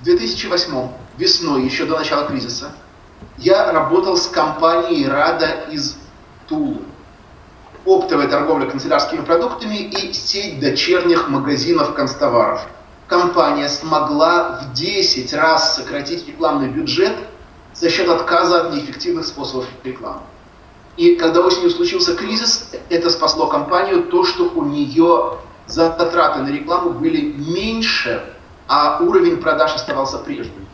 В 2008 весной, еще до начала кризиса, я работал с компанией «Рада» из Тулы. Оптовая торговля канцелярскими продуктами и сеть дочерних магазинов констоваров. Компания смогла в 10 раз сократить рекламный бюджет за счет отказа от неэффективных способов рекламы. И когда осенью случился кризис, это спасло компанию то, что у нее затраты на рекламу были меньше, а уровень продаж оставался прежним.